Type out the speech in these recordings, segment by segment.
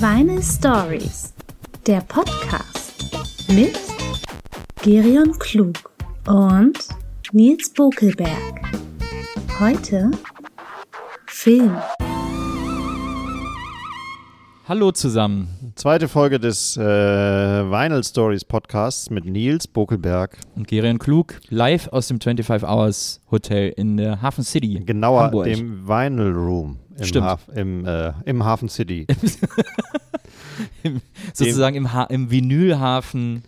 Vinyl Stories, der Podcast mit Gerion Klug und Nils Bokelberg. Heute Film. Hallo zusammen. Zweite Folge des äh, Vinyl Stories Podcasts mit Nils Bokelberg. Und Gerion Klug, live aus dem 25 Hours Hotel in der Hafen City. Genauer Hamburg. dem Vinyl Room im, Stimmt. Haf im, äh, im Hafen City. Im, sozusagen im, ha im Vinylhafen.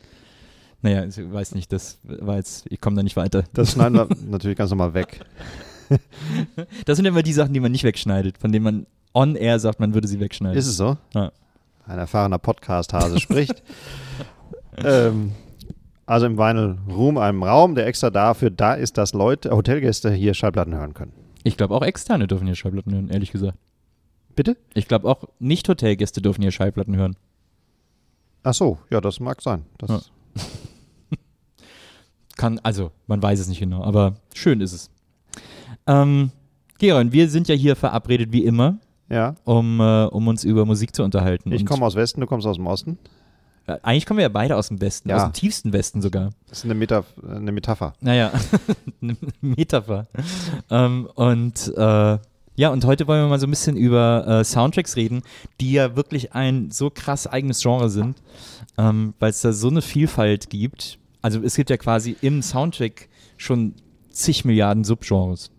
Naja, ich weiß nicht, das war jetzt, ich komme da nicht weiter. Das schneiden wir natürlich ganz normal weg. Das sind immer die Sachen, die man nicht wegschneidet, von denen man on air sagt, man würde sie wegschneiden. Ist es so? Ja. Ein erfahrener Podcast-Hase spricht. ähm, also im Vinyl Room, einem Raum, der extra dafür da ist, dass Leute, Hotelgäste hier Schallplatten hören können. Ich glaube auch Externe dürfen hier Schallplatten hören, ehrlich gesagt. Bitte? Ich glaube auch Nicht-Hotelgäste dürfen hier Schallplatten hören. Ach so, ja, das mag sein. Das, Ja. Kann, also, man weiß es nicht genau, aber schön ist es. Ähm, Geron, wir sind ja hier verabredet wie immer, ja. um, äh, um uns über Musik zu unterhalten. Ich komme aus Westen, du kommst aus dem Osten. äh, eigentlich kommen wir ja beide aus dem Westen, Ja. aus dem tiefsten Westen sogar. Das ist eine, Meta eine Metapher. Naja, eine Metapher. ähm, und äh, ja, und heute wollen wir mal so ein bisschen über äh, Soundtracks reden, die ja wirklich ein so krass eigenes Genre sind, ähm, weil es da so eine Vielfalt gibt. Also es gibt ja quasi im Soundtrack schon zig Milliarden Subgenres.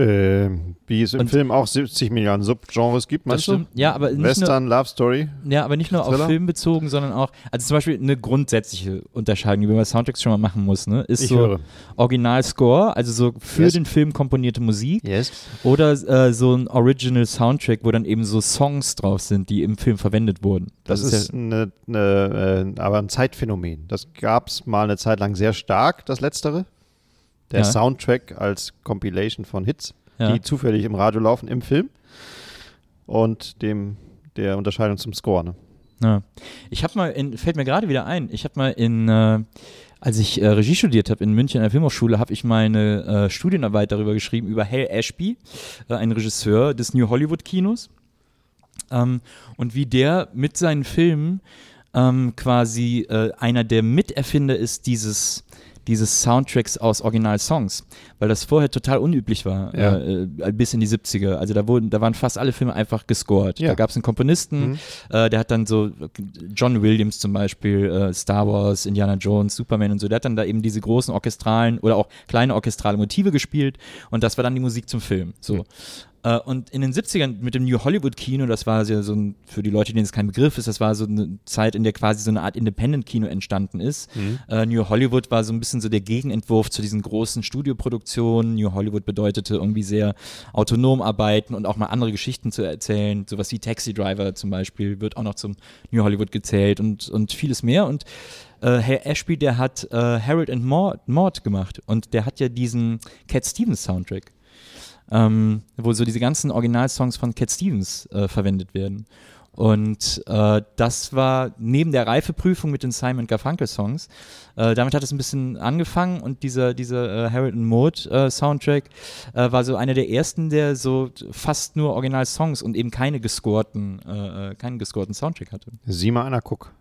Äh, wie es im Und- Film auch 70 Milliarden Subgenres gibt, meinst du? Ja, aber nicht nur, Western, Love Story. ja, aber nicht nur auf Thriller? Film bezogen, sondern auch, also zum Beispiel eine grundsätzliche Unterscheidung, die man bei Soundtracks schon mal machen muss, ne? Ist Ich so höre. Original-Score, also so für Yes. den Film komponierte Musik. Yes. Oder äh, so ein Original Soundtrack, wo dann eben so Songs drauf sind, die im Film verwendet wurden. Das, ist, ja, eine, eine, äh, aber ein Zeitphänomen. Das gab es mal eine Zeit lang sehr stark, das Letztere. Der Ja. Soundtrack als Compilation von Hits, ja. die zufällig im Radio laufen, im Film. Und dem der Unterscheidung zum Score. Ne? ja. Ich habe mal, in, fällt mir gerade wieder ein, ich habe mal in, äh, als ich äh, Regie studiert habe in München an der Filmhochschule, habe ich meine äh, Studienarbeit darüber geschrieben, über Hal Ashby, äh, ein Regisseur des New Hollywood Kinos. Ähm, und wie der mit seinen Filmen ähm, quasi äh, einer der Miterfinder ist dieses dieses Soundtracks aus Originalsongs, weil das vorher total unüblich war, Ja. äh, äh, bis in die 70er. Also da wurden, da waren fast alle Filme einfach gescored. Ja. Da gab es einen Komponisten, Mhm. äh, der hat dann so John Williams zum Beispiel, äh, Star Wars, Indiana Jones, Superman und so, der hat dann da eben diese großen orchestralen oder auch kleine orchestrale Motive gespielt und das war dann die Musik zum Film. So. Äh, und in den 70ern mit dem New Hollywood Kino, das war ja so ein, für die Leute, denen es kein Begriff ist, das war so eine Zeit, in der quasi so eine Art Independent-Kino entstanden ist. Äh, New Hollywood war so ein bisschen so der Gegenentwurf zu diesen großen Studioproduktionen. New Hollywood bedeutete irgendwie sehr autonom arbeiten und auch mal andere Geschichten zu erzählen. Sowas wie Taxi Driver zum Beispiel wird auch noch zum New Hollywood gezählt und, und vieles mehr. Und äh, Herr Ashby, der hat äh, Harold and Maude, Maude gemacht und der hat ja diesen Cat Stevens Soundtrack ähm, wo so diese ganzen Originalsongs von Cat Stevens äh, verwendet werden. Und äh, das war neben der Reifeprüfung mit den Simon Garfunkel Songs. Äh, damit hat es ein bisschen angefangen und dieser, dieser äh, Harold and Maude äh, Soundtrack äh, war so einer der ersten, der so fast nur Originalsongs und eben keine gescorten, äh, äh, keinen gescorten Soundtrack hatte. Sieh mal einer, guck.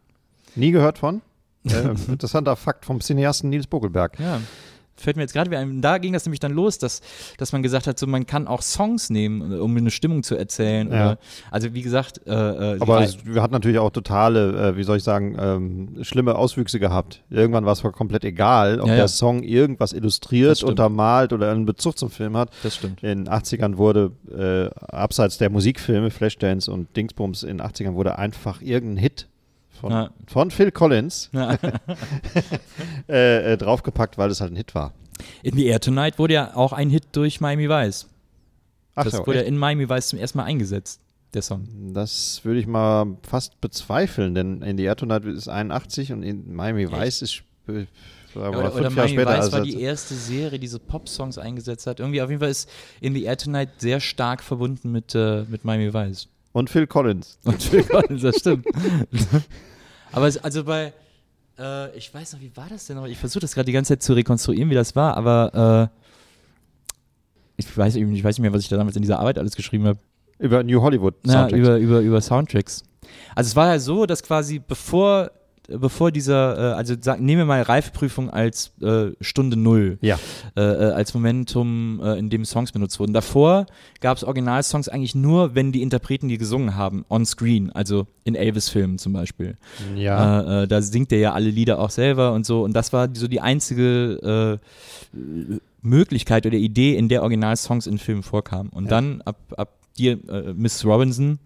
Nie gehört von? interessanter Fakt vom Cineasten Nils Bogelberg. Ja. Fällt mir jetzt gerade wieder ein. Da ging das nämlich dann los, dass, dass man gesagt hat, so man kann auch Songs nehmen, um eine Stimmung zu erzählen. Ja. Oder, also wie gesagt, äh, äh, Aber es hat natürlich auch totale, äh, wie soll ich sagen, ähm, schlimme Auswüchse gehabt. Irgendwann war es komplett egal, ob Ja, ja. der Song irgendwas illustriert, untermalt oder einen Bezug zum Film hat. das stimmt. In den 80ern wurde, äh, abseits der Musikfilme, Flashdance und Dingsbums, in den 80ern wurde einfach irgendein Hit von, Ja. von Phil Collins Ja. äh, äh, draufgepackt, weil es halt ein Hit war. In the Air Tonight wurde ja auch ein Hit durch Miami Vice. Ach das so, wurde ja echt? in Miami Vice zum ersten Mal eingesetzt, der Song. das würde ich mal fast bezweifeln, denn in the Air Tonight ist 81 und in Miami Vice ist äh, aber oder oder Miami später. Vice war die erste Serie, die so Pop-Songs eingesetzt hat. Irgendwie auf jeden Fall ist In the Air Tonight sehr stark verbunden mit, äh, mit Miami Vice. und Phil Collins. Und Phil Collins, das stimmt. Aber es, also bei, äh, ich weiß noch, wie war das denn noch? Ich versuche das gerade die ganze Zeit zu rekonstruieren, wie das war, aber äh, ich weiß ich weiß nicht mehr, was ich da damals in dieser Arbeit alles geschrieben habe. Über New Hollywood Ja, Soundtracks. über, über, über Soundtracks. Also es war ja so, dass quasi bevor, bevor dieser, äh, also sag, nehmen wir mal Reifeprüfung als äh, Stunde Null, ja. äh, äh, als Momentum, äh, in dem Songs benutzt wurden. Davor gab es Originalsongs eigentlich nur, wenn die Interpreten die gesungen haben, on screen, also in Elvis-Filmen zum Beispiel. Ja. Äh, da singt er ja alle Lieder auch selber und so. Und das war so die einzige Möglichkeit oder Idee, in der Originalsongs in Filmen vorkamen. Und Ja. dann ab, ab dir, äh, Miss Robinson,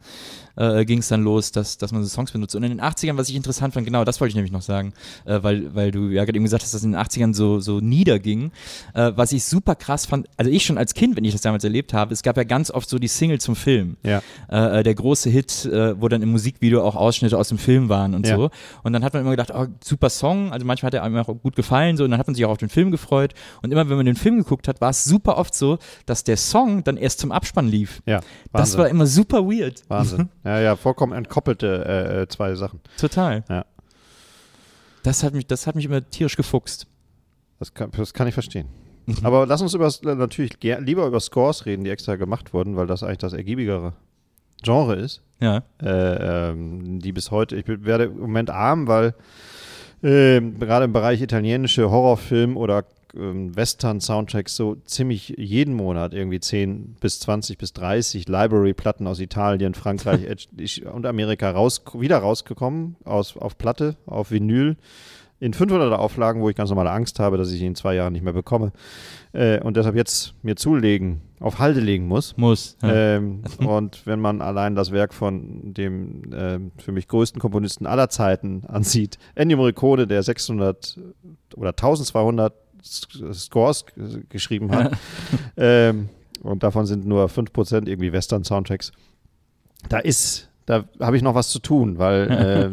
äh, ging es dann los, dass, dass man so Songs benutzt. Und in den 80ern, was ich interessant fand, genau das wollte ich nämlich noch sagen, äh, weil, weil du ja gerade eben gesagt hast, dass das in den 80ern so, so niederging. Äh, was ich super krass fand, also ich schon als Kind, wenn ich das damals erlebt habe, es gab ja ganz oft so die Single zum Film ja. äh, äh, der große Hit, äh, wo dann im Musikvideo auch Ausschnitte aus dem Film waren und Ja. so. Und dann hat man immer gedacht, oh, super Song, also manchmal hat er einem auch gut gefallen, so, und dann hat man sich auch auf den Film gefreut. Und immer, wenn man den Film geguckt hat, war es super oft so, dass der Song dann erst zum Abspann lief. Ja. Das war immer super weird. Wahnsinn. Ja, ja, vollkommen entkoppelte äh, äh, zwei Sachen. Total. Ja. Das hat mich, das hat mich immer tierisch gefuchst. Das kann, das kann ich verstehen. Mhm. Aber lass uns über, natürlich ger- lieber über Scores reden, die extra gemacht wurden, weil das eigentlich das ergiebigere Genre ist. Ja. äh, ähm, die bis heute, ich werde im Moment arm, weil ähm, gerade im Bereich italienische Horrorfilm oder ähm, Western-Soundtracks so ziemlich jeden Monat irgendwie 10 bis 20 bis 30 Library-Platten aus Italien, Frankreich äh, ich- und Amerika raus, wieder rausgekommen, aus, auf Platte, auf Vinyl, in 500er Auflagen, wo ich ganz normale Angst habe, dass ich ihn in zwei Jahren nicht mehr bekomme äh, und deshalb jetzt mir zulegen, auf Halde legen muss. Muss. Ja. Ähm, und wenn man allein das Werk von dem ähm, für mich größten Komponisten aller Zeiten ansieht, Ennio Morricone, der 600 oder 1200 S- Scores geschrieben hat, ähm, und davon sind nur 5% irgendwie Western-Soundtracks, da ist, da habe ich noch was zu tun, weil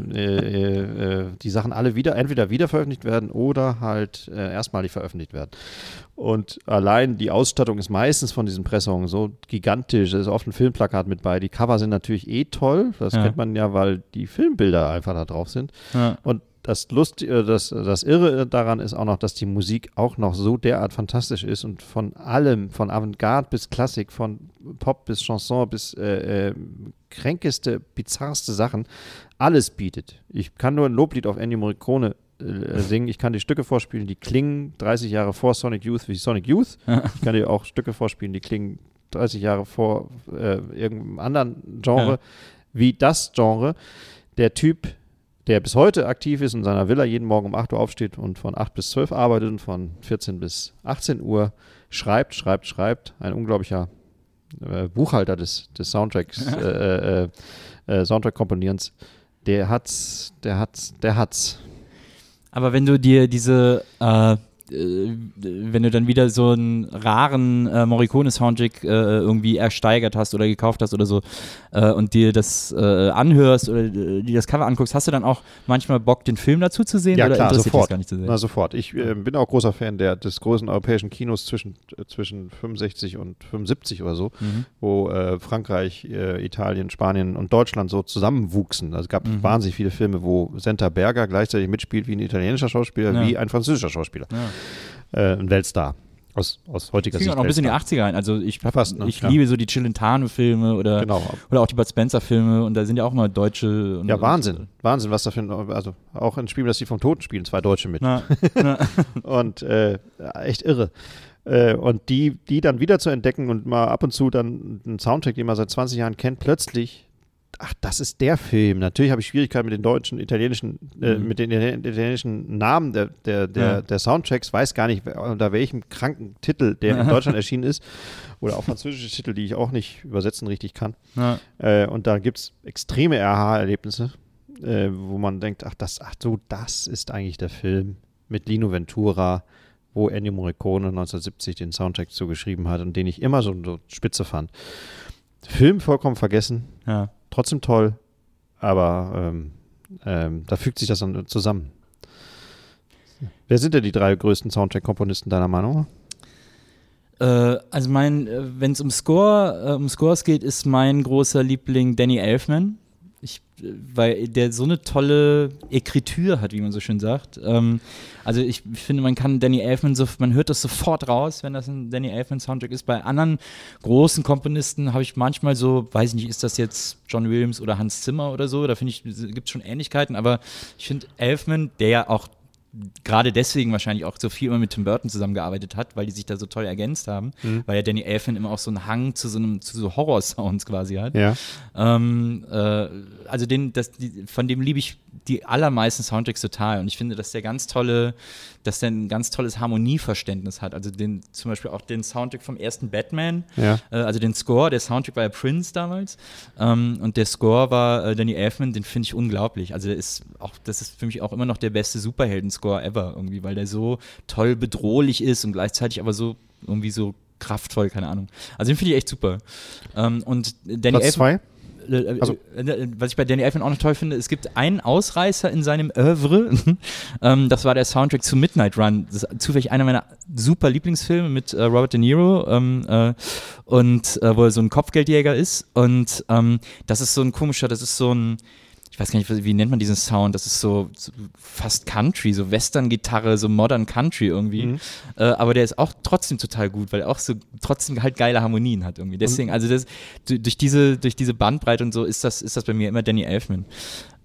äh, äh, äh, die Sachen alle wieder, entweder wieder veröffentlicht werden oder halt äh, erstmalig veröffentlicht werden. Und allein die Ausstattung ist meistens von diesen Pressungen so gigantisch. Es ist oft ein Filmplakat mit bei. Die Cover sind natürlich eh toll. Das Ja. kennt man ja, weil die Filmbilder einfach da drauf sind. Ja. Und das Lust, äh, das, das Irre daran ist auch noch, dass die Musik auch noch so derart fantastisch ist und von allem, von Avantgarde bis Klassik, von Pop bis Chanson bis äh, äh, kränkeste, bizarrste Sachen, alles bietet. Ich kann nur ein Loblied auf Ennio Morricone äh, singen. Ich kann die Stücke vorspielen, die klingen 30 Jahre vor Sonic Youth wie Sonic Youth. Ich kann dir auch Stücke vorspielen, die klingen 30 Jahre vor äh, irgendeinem anderen Genre Ja. wie das Genre. Der Typ, der bis heute aktiv ist und in seiner Villa jeden Morgen um 8 Uhr aufsteht und von 8 bis 12 arbeitet und von 14 bis 18 Uhr schreibt, schreibt, schreibt. Ein unglaublicher äh, Buchhalter des, des Soundtracks, äh, äh, äh, Soundtrack-Komponierens. Der hat's, der hat's, der hat's. Aber wenn du dir diese, äh, äh, wenn du dann wieder so einen raren äh, Morricone-Soundtrack äh, irgendwie ersteigert hast oder gekauft hast oder so äh, und dir das äh, anhörst oder äh, dir das Cover anguckst, hast du dann auch manchmal Bock, den Film dazu zu sehen Ja, oder klar, sofort. das gar nicht zu sehen? Na, sofort. Ich äh, bin auch großer Fan der, des großen europäischen Kinos zwischen, äh, zwischen 65 und 75 oder so, Mhm. wo äh, Frankreich, äh, Italien, Spanien und Deutschland so zusammenwuchsen. Also es gab Mhm. wahnsinnig viele Filme, wo Senta Berger gleichzeitig mitspielt wie ein italienischer Schauspieler, Ja. wie ein französischer Schauspieler. Ja. Äh, ein Weltstar. Aus, aus heutiger Sicht. auch noch bis in die Weltstar. 80er rein. Also ich, Fast, ne? ich Ja. liebe so die Chilentano-Filme oder, Genau. oder auch die Bud Spencer-Filme und da sind ja auch mal Deutsche. Und, Ja, Wahnsinn. Wahnsinn, was da für ein, also auch ein Spiel, das die vom Toten spielen, zwei Deutsche mit. Na, na, und äh, echt irre. Äh, und die, die dann wieder zu entdecken und mal ab und zu dann einen Soundtrack, den man seit 20 Jahren kennt, plötzlich, ach, das ist der Film. Natürlich habe ich Schwierigkeiten mit den deutschen, italienischen, äh, Mhm. mit den italienischen Namen der, der, der, Ja. der Soundtracks, weiß gar nicht, unter welchem kranken Titel der in Deutschland erschienen ist. Oder auch französische Titel, die ich auch nicht übersetzen richtig kann. na. Äh, und da gibt es extreme RH-Erlebnisse, äh, wo man denkt, ach, das, ach so, das ist eigentlich der Film mit Lino Ventura, wo Ennio Morricone 1970 den Soundtrack zugeschrieben hat und den ich immer so, so spitze fand. Film vollkommen vergessen, Ja. Trotzdem toll, aber ähm, ähm, da fügt sich das dann zusammen. Wer sind denn die drei größten Soundtrack-Komponisten deiner Meinung? Äh, also mein, wenn es um Score, äh, um Scores geht, ist mein großer Liebling Danny Elfman. Ich, weil der so eine tolle Ekritur hat, wie man so schön sagt. Ähm, also ich, ich, finde, man kann Danny Elfman so, man hört das sofort raus, wenn das ein Danny Elfman Soundtrack ist. Bei anderen großen Komponisten habe ich manchmal so, weiß ich nicht, ist das jetzt John Williams oder Hans Zimmer oder so? Da finde ich, gibt es schon Ähnlichkeiten, aber ich finde Elfman, der ja auch gerade deswegen wahrscheinlich auch so viel immer mit Tim Burton zusammengearbeitet hat, weil die sich da so toll ergänzt haben, mhm. weil ja Danny Elfman immer auch so einen Hang zu so einem zu so Horror-Sounds quasi hat. Ja. Ähm, äh, also den, das, die, von dem liebe ich die allermeisten Soundtracks total und ich finde, dass der ganz tolle, dass der ein ganz tolles Harmonieverständnis hat. Also den, zum Beispiel auch den Soundtrack vom ersten Batman, ja. äh, also den Score, der Soundtrack war ja Prince damals ähm, und der Score war äh, Danny Elfman, den finde ich unglaublich. Also der ist auch, das ist für mich auch immer noch der beste Superhelden-Score ever irgendwie, weil der so toll bedrohlich ist und gleichzeitig aber so irgendwie so kraftvoll, keine Ahnung. Also den finde ich echt super. Ähm, und Danny Platz Elfman, zwei? Also. was ich bei Danny Elfman auch noch toll finde, es gibt einen Ausreißer in seinem Oeuvre. ähm, das war der Soundtrack zu Midnight Run. Das ist zufällig einer meiner super Lieblingsfilme mit äh, Robert De Niro ähm, äh, und äh, wo er so ein Kopfgeldjäger ist. Und ähm, das ist so ein komischer, das ist so ein weiß gar nicht, wie nennt man diesen Sound? Das ist so, so fast Country, so Western-Gitarre, so Modern Country irgendwie. Mhm. Äh, aber der ist auch trotzdem total gut, weil er auch so trotzdem halt geile Harmonien hat irgendwie. Deswegen, also das, durch diese, durch diese Bandbreite und so ist das, ist das bei mir immer Danny Elfman.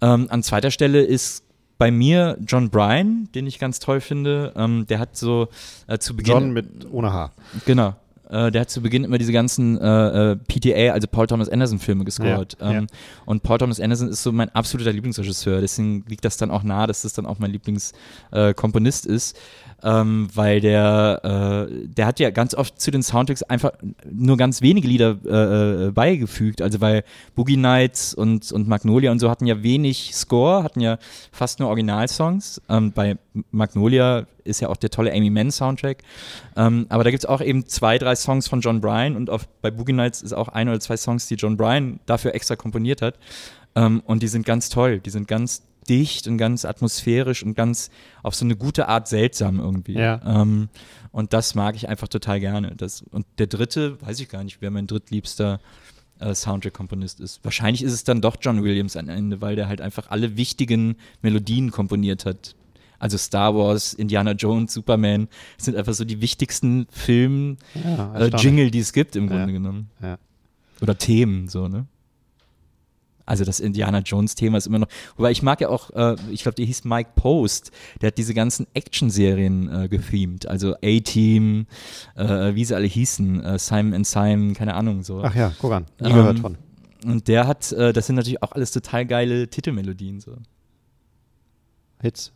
Ähm, an zweiter Stelle ist bei mir John Bryan, den ich ganz toll finde. Ähm, der hat so äh, zu Beginn. John mit ohne Haar. Genau. Äh, der hat zu Beginn immer diese ganzen äh, äh PTA, also Paul Thomas Anderson Filme gescored. Ja, ähm, ja. Und Paul Thomas Anderson ist so mein absoluter Lieblingsregisseur. Deswegen liegt das dann auch nahe, dass das dann auch mein Lieblingskomponist äh, ist ähm, weil der, äh, der hat ja ganz oft zu den Soundtracks einfach nur ganz wenige Lieder äh, äh, beigefügt. Also weil Boogie Nights und, und Magnolia und so hatten ja wenig Score, hatten ja fast nur Originalsongs. Ähm, bei Magnolia ist ja auch der tolle Amy Mann Soundtrack. Ähm, aber da gibt es auch eben zwei, drei Songs von John Bryan und auf, bei Boogie Nights ist auch ein oder zwei Songs, die John Bryan dafür extra komponiert hat. Ähm, und die sind ganz toll, die sind ganz dicht und ganz atmosphärisch und ganz auf so eine gute Art seltsam irgendwie. Ja. Ähm, und das mag ich einfach total gerne. Das, und der dritte, weiß ich gar nicht, wer mein drittliebster äh, Soundtrack-Komponist ist. Wahrscheinlich ist es dann doch John Williams am Ende, weil der halt einfach alle wichtigen Melodien komponiert hat. Also Star Wars, Indiana Jones, Superman sind einfach so die wichtigsten Film-Jingle, ja, äh, die es gibt im Grunde ja. genommen. Oder Themen, so, ne? Also das Indiana Jones-Thema ist immer noch. Wobei ich mag ja auch, äh, ich glaube, der hieß Mike Post, der hat diese ganzen Action-Serien äh, gethemed. Also A-Team, äh, wie sie alle hießen, äh, Simon and Simon, keine Ahnung so. Ach ja, guck an, nie ähm, gehört von. Und der hat, äh, das sind natürlich auch alles total geile Titelmelodien. So. Hits.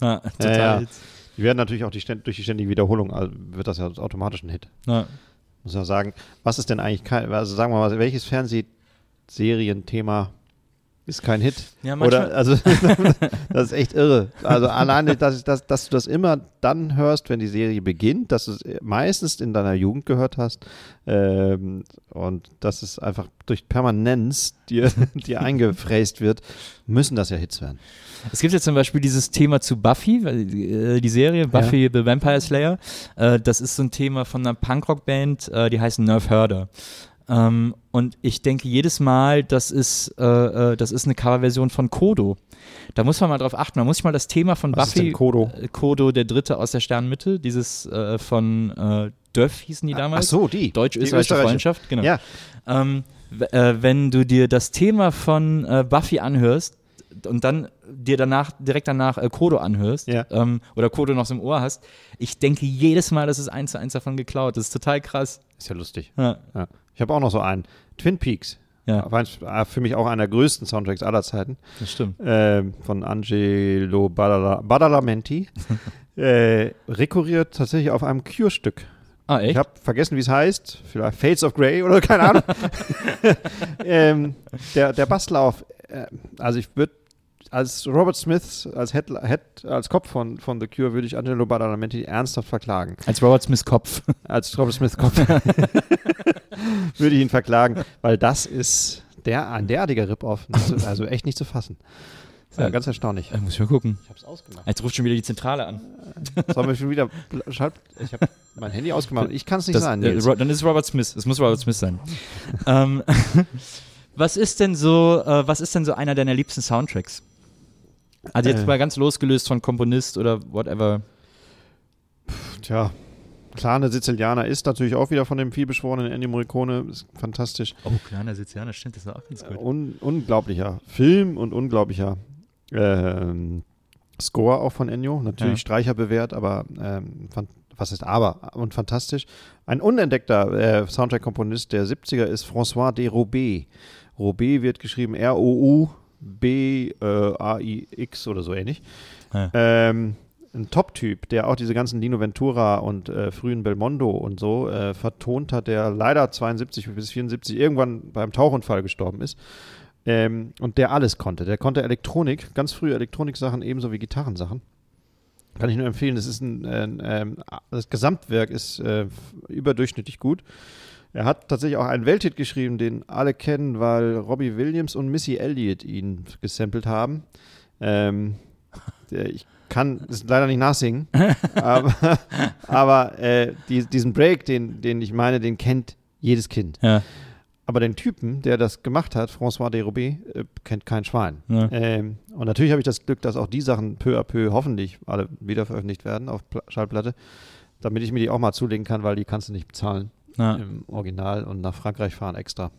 Ja, total ja, ja. Hits. Die werden natürlich auch die, durch die ständige Wiederholung, also wird das ja automatisch ein Hit. Ja. Muss man sagen, was ist denn eigentlich, also sagen wir mal, welches Fernseh Serienthema ist kein Hit. Ja, Oder, also, das ist echt irre. Also, alleine, dass, dass, dass du das immer dann hörst, wenn die Serie beginnt, dass du es meistens in deiner Jugend gehört hast ähm, und dass es einfach durch Permanenz dir, dir eingefräst wird, müssen das ja Hits werden. Es gibt jetzt zum Beispiel dieses Thema zu Buffy, äh, die Serie Buffy ja. the Vampire Slayer. Äh, das ist so ein Thema von einer Punkrock-Band, äh, die heißt Nerve Herder. Ähm, und ich denke jedes Mal, das ist, äh, äh, das ist eine Coverversion von Kodo. Da muss man mal drauf achten. Man muss sich mal das Thema von Was Buffy. Ist denn Kodo? Äh, Kodo, der Dritte aus der Sternenmitte, dieses äh, von äh, Döff hießen die damals. Ach so, die. Deutsch-österreichische Freundschaft, genau. Ja. Ähm, äh, wenn du dir das Thema von äh, Buffy anhörst, und dann dir danach, direkt danach äh, Kodo anhörst ja. ähm, oder Kodo noch so im Ohr hast, ich denke jedes Mal, das ist eins zu eins davon geklaut. Das ist total krass. Ist ja lustig. Ja. Ja. Ich habe auch noch so einen. Twin Peaks. Ja. Für mich auch einer der größten Soundtracks aller Zeiten. Das stimmt. Äh, von Angelo Badala, Badalamenti. äh, rekurriert tatsächlich auf einem Cure-Stück. Ah, echt? Ich habe vergessen, wie es heißt. Vielleicht Fates of Grey oder keine Ahnung. ähm, der, der Basslauf. Äh, also ich würde als Robert Smith, als, Head, Head, als Kopf von, von The Cure, würde ich Angelo Badalamenti ernsthaft verklagen. Als Robert Smiths Kopf. Als Robert Smiths Kopf. würde ich ihn verklagen, weil das ist der, ein derartiger Rip-Off. Also echt nicht zu fassen. Ja, ganz erstaunlich. Äh, muss ich mal gucken. Ich hab's ausgemacht. Jetzt ruft schon wieder die Zentrale an. Sollen wir schon wieder. Ich habe mein Handy ausgemacht. Ich kann es nicht das, sein. Äh, dann ist es Robert Smith. Es muss Robert Smith sein. ähm, Was ist denn so, äh, was ist denn so einer deiner liebsten Soundtracks? Also jetzt Äh. mal ganz losgelöst von Komponist oder whatever. Tja, klar, eine Sizilianer ist natürlich auch wieder von dem vielbeschworenen Ennio Morricone. Ist fantastisch. Oh, kleiner Sizilianer, stimmt, das ist auch ganz Un unglaublicher Film und unglaublicher ähm, Score auch von Ennio. Natürlich Ja. Streicher bewährt, aber ähm, was ist aber und fantastisch. Ein unentdeckter äh, Soundtrack-Komponist der 70er ist François de Robé. Robé wird geschrieben R-O-U-B-A-I-X oder so ähnlich. Ja. Ähm, ein Top-Typ, der auch diese ganzen Lino Ventura und äh, frühen Belmondo und so äh, vertont hat, der leider 72 bis 74 irgendwann beim Tauchunfall gestorben ist. Ähm, und der alles konnte. Der konnte Elektronik, ganz frühe Elektroniksachen ebenso wie Gitarrensachen. Kann ich nur empfehlen. Das ist ein, ein ähm, das Gesamtwerk ist äh, überdurchschnittlich gut. Er hat tatsächlich auch einen Welthit geschrieben, den alle kennen, weil Robbie Williams und Missy Elliott ihn gesampelt haben. Ähm, der, ich kann es leider nicht nachsingen, aber, aber äh, die, diesen Break, den, den ich meine, den kennt jedes Kind. Ja. Aber den Typen, der das gemacht hat, François de Robé, äh, kennt kein Schwein. Ja. Ähm, und natürlich habe ich das Glück, dass auch die Sachen peu à peu hoffentlich alle wieder veröffentlicht werden auf Pla Schallplatte, damit ich mir die auch mal zulegen kann, weil die kannst du nicht bezahlen Ja. im Original und nach Frankreich fahren extra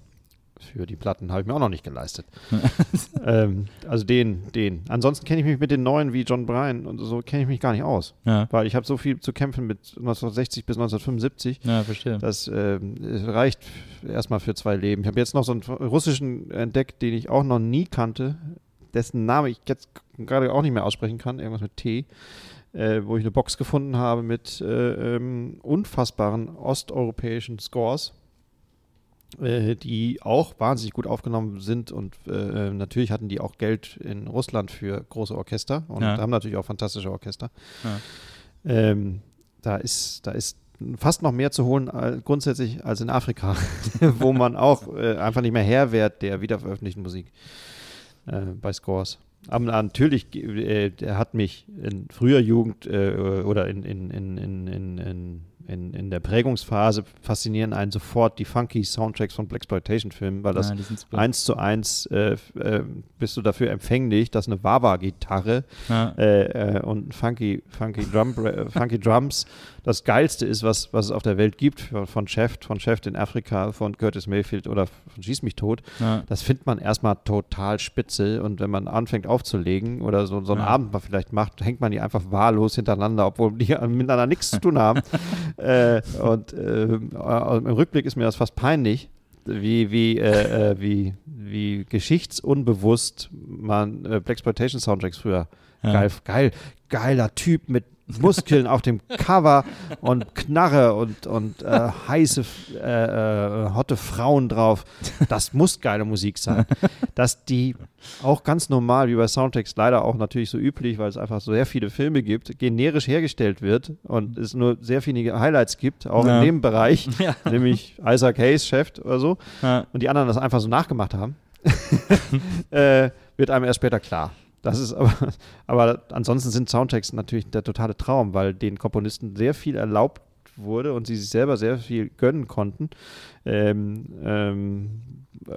für die Platten habe ich mir auch noch nicht geleistet. ähm, also den, den. Ansonsten kenne ich mich mit den neuen wie John Bryan und so kenne ich mich gar nicht aus, Ja. weil ich habe so viel zu kämpfen mit 1960 bis 1975. ja, verstehe. Das ähm, reicht erstmal für zwei Leben. Ich habe jetzt noch so einen russischen entdeckt, den ich auch noch nie kannte, dessen Name ich jetzt gerade auch nicht mehr aussprechen kann, irgendwas mit T, äh, wo ich eine Box gefunden habe mit äh, ähm, unfassbaren osteuropäischen Scores, äh, die auch wahnsinnig gut aufgenommen sind und äh, natürlich hatten die auch Geld in Russland für große Orchester und Ja. haben natürlich auch fantastische Orchester. Ja. Ähm, da ist, da ist fast noch mehr zu holen äh, grundsätzlich als in Afrika, wo man auch äh, einfach nicht mehr Herr wird der wiederveröffentlichten Musik äh, bei Scores. Aber natürlich, äh, hat mich in früher Jugend äh, oder in, in, in, in, in, in, in, in der Prägungsphase faszinieren einen sofort die funky Soundtracks von Blaxploitation-Filmen, weil das ja, eins zu eins äh, äh, bist du dafür empfänglich, dass eine Wawa-Gitarre ja. äh, äh, und funky, funky, Drum, funky Drums das Geilste ist, was, was es auf der Welt gibt, von Chef, von Chef in Afrika, von Curtis Mayfield oder von Schieß mich tot. Ja. Das findet man erstmal total spitze und wenn man anfängt aufzulegen oder so, so einen. Abend mal vielleicht macht, hängt man die einfach wahllos hintereinander, obwohl die miteinander nichts zu tun haben. äh, und äh, äh, im Rückblick ist mir das fast peinlich, wie, wie, äh, äh, wie, wie geschichtsunbewusst man äh, Blaxploitation Soundtracks früher Ja. geil, geil, geiler Typ mit Muskeln auf dem Cover und Knarre und, und äh, heiße, äh, äh, hotte Frauen drauf. Das muss geile Musik sein. Dass die auch ganz normal, wie bei Soundtracks leider auch natürlich so üblich, weil es einfach so sehr viele Filme gibt, generisch hergestellt wird und es nur sehr viele Highlights gibt, auch Ja. in dem Bereich, Ja. nämlich Isaac Hayes, Chef oder so, Ja. und die anderen das einfach so nachgemacht haben, äh, wird einem erst später klar. Das ist aber, aber ansonsten sind Soundtracks natürlich der totale Traum, weil den Komponisten sehr viel erlaubt wurde und sie sich selber sehr viel gönnen konnten, ähm, ähm,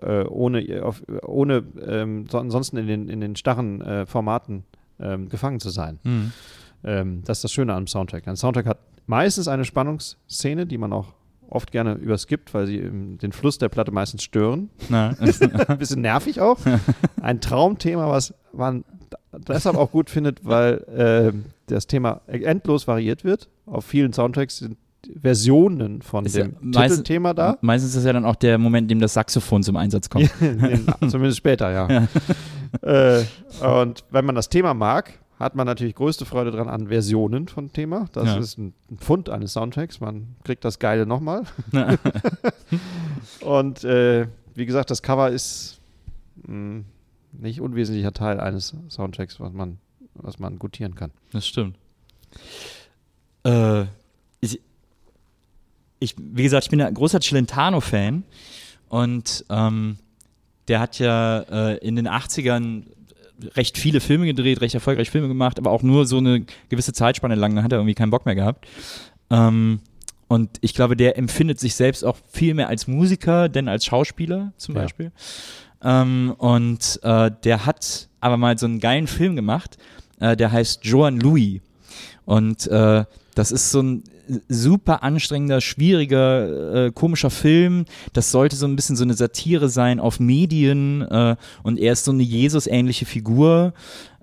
äh, ohne, auf, ohne ähm, so, ansonsten in den, in den starren äh, Formaten ähm, gefangen zu sein. Mhm. Ähm, das ist das Schöne am Soundtrack. Ein Soundtrack hat meistens eine Spannungsszene, die man auch oft gerne überskippt, weil sie ähm, den Fluss der Platte meistens stören. Ein bisschen nervig auch. Ein Traumthema, was man deshalb auch gut findet, weil ähm, das Thema endlos variiert wird. Auf vielen Soundtracks sind Versionen von Ist ja dem meistens- Titelthema da. Meistens ist das ja dann auch der Moment, in dem das Saxophon zum Einsatz kommt. In, zumindest später, ja. äh, und wenn man das Thema mag, hat man natürlich größte Freude dran an Versionen von Thema. Das Ja. ist ein Pfund eines Soundtracks. Man kriegt das Geile nochmal. Und äh, wie gesagt, das Cover ist mh, nicht unwesentlicher Teil eines Soundtracks, was man, was man gutieren kann. Das stimmt. Äh, ich, ich, wie gesagt, ich bin ein großer Celentano-Fan und ähm, der hat ja äh, in den 80ern recht viele Filme gedreht, recht erfolgreich Filme gemacht, aber auch nur so eine gewisse Zeitspanne lang, dann hat er irgendwie keinen Bock mehr gehabt. Ähm, und ich glaube, der empfindet sich selbst auch viel mehr als Musiker, denn als Schauspieler zum Ja. Beispiel. Ähm, und äh, der hat aber mal so einen geilen Film gemacht, äh, der heißt Joan Louis. Und äh, das ist so ein super anstrengender, schwieriger, äh, komischer Film. Das sollte so ein bisschen so eine Satire sein auf Medien. Äh, und er ist so eine Jesus-ähnliche Figur,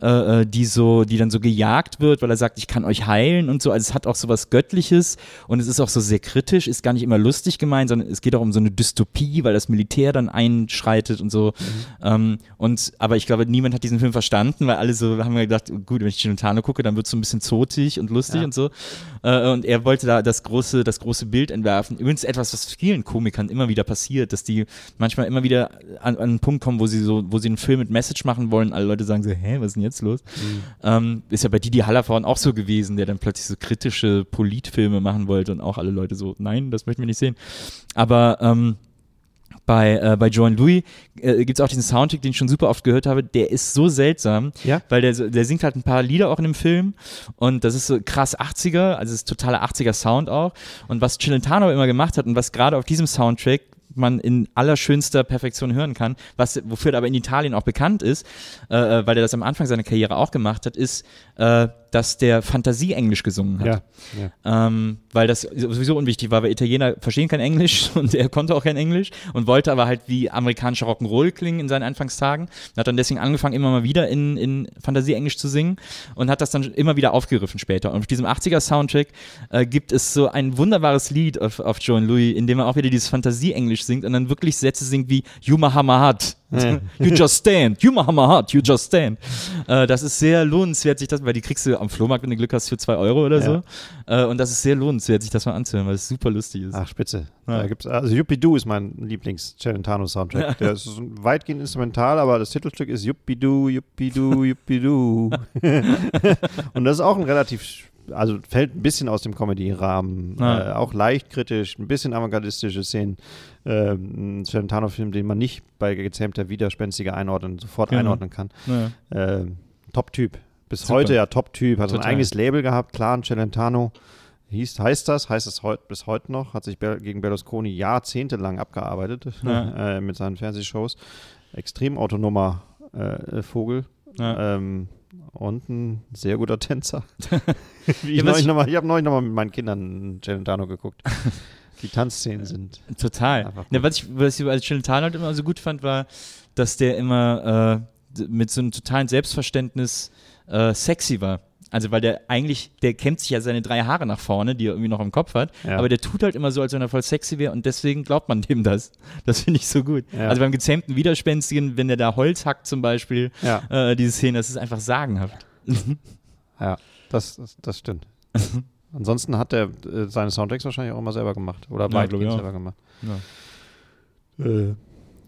äh, äh, die so, die dann so gejagt wird, weil er sagt, ich kann euch heilen und so. Also es hat auch so was Göttliches und es ist auch so sehr kritisch, ist gar nicht immer lustig gemeint, sondern es geht auch um so eine Dystopie, weil das Militär dann einschreitet und so. Ähm, und aber ich glaube, niemand hat diesen Film verstanden, weil alle so haben gedacht, gut, wenn ich Celentano gucke, dann wird es so ein bisschen zotig und lustig Ja. und so. Äh, und er wollte da das große, das große Bild entwerfen. Übrigens etwas, was vielen Komikern immer wieder passiert, dass die manchmal immer wieder an, an einen Punkt kommen, wo sie so, wo sie einen Film mit Message machen wollen. Alle Leute sagen so, hä, was ist denn jetzt los? Ähm, ist ja bei Didi Hallervorden auch so gewesen, der dann plötzlich so kritische Politfilme machen wollte und auch alle Leute so, nein, das möchten wir nicht sehen. Aber ähm, bei, äh, bei Joan Louis äh, gibt es auch diesen Soundtrack, den ich schon super oft gehört habe, der ist so seltsam, Ja? weil der, der singt halt ein paar Lieder auch in dem Film und das ist so krass 80er, also es ist totaler 80er Sound auch und was Celentano immer gemacht hat und was gerade auf diesem Soundtrack man in allerschönster Perfektion hören kann, was, wofür er aber in Italien auch bekannt ist, äh, äh, weil er das am Anfang seiner Karriere auch gemacht hat, ist, äh, dass der Fantasie-Englisch gesungen hat. Ja. ja. Ähm, weil das sowieso unwichtig war, weil Italiener verstehen kein Englisch und er konnte auch kein Englisch und wollte aber halt wie amerikanischer Rock'n'Roll klingen in seinen Anfangstagen. Und hat dann deswegen angefangen, immer mal wieder in, in Fantasie-Englisch zu singen und hat das dann immer wieder aufgegriffen später. Und auf diesem 80er-Soundtrack äh, gibt es so ein wunderbares Lied auf, auf Joan Louis, in dem er auch wieder dieses Fantasie-Englisch singt und dann wirklich Sätze singt wie You Mahamat. You just stand. You Mahamat. You just stand. Äh, das ist sehr lohnenswert, sich das, weil die kriegst du am Flohmarkt, wenn du Glück hast, für zwei Euro oder so. Äh, und das ist sehr lohnenswert, sich das mal anzuhören, weil es super lustig ist. Ach, spitze. Da gibt's, also Yuppie-Doo ist mein Lieblings-Celentano-Soundtrack. Der ist weitgehend instrumental, aber das Titelstück ist Yuppie-Doo, Yuppie-Doo, Yuppie-Doo. Und das ist auch ein relativ, also fällt ein bisschen aus dem Comedy-Rahmen. Ja. Äh, auch leicht kritisch, ein bisschen avantgardistische Szenen. Ähm, ein Celentano-Film, den man nicht bei gezähmter Widerspenstiger einordnen, sofort Genau. einordnen kann. Ja. Ähm, Top-Typ. Bis Super. heute ja Top-Typ. Hat so ein Total. eigenes Label gehabt, Clan Celentano. Hieß, heißt das, heißt es heut, bis heute noch, hat sich Ber gegen Berlusconi jahrzehntelang abgearbeitet Ja. äh, mit seinen Fernsehshows. Extrem autonomer äh, Vogel Ja. ähm, und ein sehr guter Tänzer. Wie Ja, ich ich- mal- ich habe neulich nochmal mit meinen Kindern Celentano geguckt. Die Tanzszenen sind Total. Einfach Ne, was ich, was ich als Celentano halt immer so gut fand, war, dass der immer äh, mit so einem totalen Selbstverständnis äh, sexy war. Also weil der eigentlich, der kämmt sich ja seine drei Haare nach vorne, die er irgendwie noch im Kopf hat, Ja. aber der tut halt immer so, als wenn er voll sexy wäre und deswegen glaubt man dem das. Das finde ich so gut. Ja. Also beim gezähmten Widerspenstigen, wenn der da Holz hackt zum Beispiel, ja, äh, diese Szene, das ist einfach sagenhaft. ja, das, das, das stimmt. Ansonsten hat er äh, seine Soundtracks wahrscheinlich auch immer selber gemacht. Oder weitgehend selber gemacht. Äh,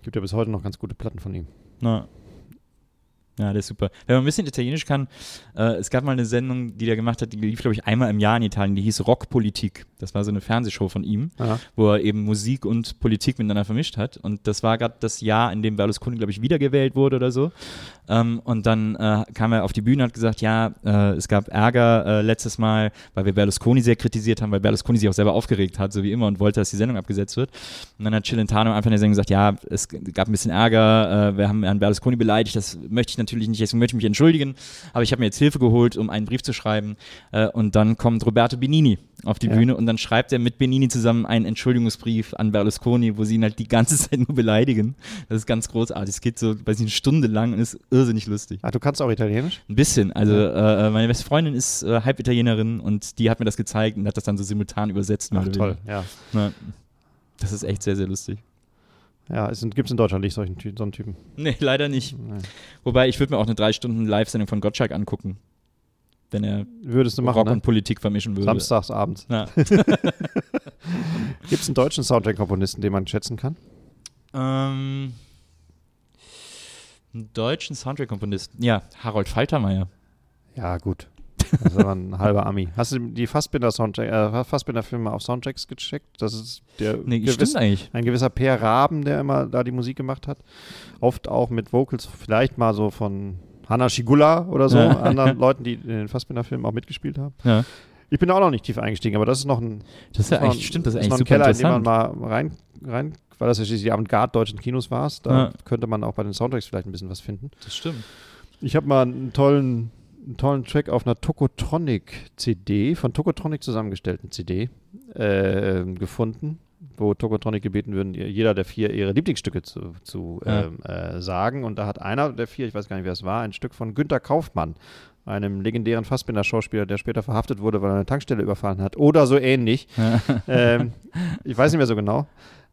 gibt ja bis heute noch ganz gute Platten von ihm. Na. Ja, der ist super. Wenn man ein bisschen Italienisch kann, äh, es gab mal eine Sendung, die der gemacht hat, die lief, glaube ich, einmal im Jahr in Italien, die hieß Rockpolitik. Das war so eine Fernsehshow von ihm, Ja. wo er eben Musik und Politik miteinander vermischt hat. Und das war gerade das Jahr, in dem Berlusconi, glaube ich, wiedergewählt wurde oder so. Ähm, und dann äh, kam er auf die Bühne und hat gesagt, ja, äh, es gab Ärger äh, letztes Mal, weil wir Berlusconi sehr kritisiert haben, weil Berlusconi sich auch selber aufgeregt hat, so wie immer, und wollte, dass die Sendung abgesetzt wird. Und dann hat Celentano am Anfang der Sendung gesagt, ja, es gab ein bisschen Ärger, äh, wir haben Herrn Berlusconi beleidigt, das möchte ich natürlich nicht, deswegen möchte ich mich entschuldigen, aber ich habe mir jetzt Hilfe geholt, um einen Brief zu schreiben. Äh, und dann kommt Roberto Benini auf die Ja. Bühne und dann schreibt er mit Benini zusammen einen Entschuldigungsbrief an Berlusconi, wo sie ihn halt die ganze Zeit nur beleidigen. Das ist ganz großartig. Es geht so, weiß nicht, eine Stunde lang und ist irrsinnig lustig. Ach, du kannst auch Italienisch? Ein bisschen. Also äh, äh, meine beste Freundin ist äh, halb Italienerin und die hat mir das gezeigt und hat das dann so simultan übersetzt. Ach, toll, ja. Ja. Das ist echt sehr, sehr lustig. Ja, es gibt in Deutschland nicht solchen, so einen Typen. Nee, leider nicht. Nee. Wobei, ich würde mir auch eine drei Stunden Live-Sendung von Gottschalk angucken, wenn er Würdest du machen, Rock ne? und Politik vermischen würde. Samstags abends. Ja. Gibt es einen deutschen Soundtrack-Komponisten, den man schätzen kann? ähm, einen deutschen Soundtrack-Komponisten. Ja, Harold Faltermeier. Ja, gut. Das ist aber ein halber Ami. Hast du die Fassbinder Soundtrack, äh, Fassbinder Filme auf Soundtracks gecheckt? Das ist der Nee, gewiss- stimmt eigentlich. ein gewisser Per Raben, der immer da die Musik gemacht hat. Oft auch mit Vocals, vielleicht mal so von Hanna Schigula oder so, Ja. anderen Leuten, die in den Fassbinder Filmen auch mitgespielt haben. Ja. Ich bin auch noch nicht tief eingestiegen, aber das ist noch ein, Das ist ja eigentlich, ein- stimmt, das ist ist noch eigentlich ein super Keller, in den man mal rein, rein weil das ja schließlich die Avantgarde deutschen Kinos war. Da Ja. könnte man auch bei den Soundtracks vielleicht ein bisschen was finden. Das stimmt. Ich habe mal einen tollen, einen tollen Track auf einer Tokotronic-CD, von Tokotronic zusammengestellten CD, äh, gefunden, wo Tokotronic gebeten würden, jeder der vier ihre Lieblingsstücke zu, zu Ja. ähm, äh, sagen. Und da hat einer der vier, ich weiß gar nicht, wer es war, ein Stück von Günter Kaufmann, einem legendären Fassbinder-Schauspieler, der später verhaftet wurde, weil er eine Tankstelle überfallen hat. Oder so ähnlich. ähm, ich weiß nicht mehr so genau.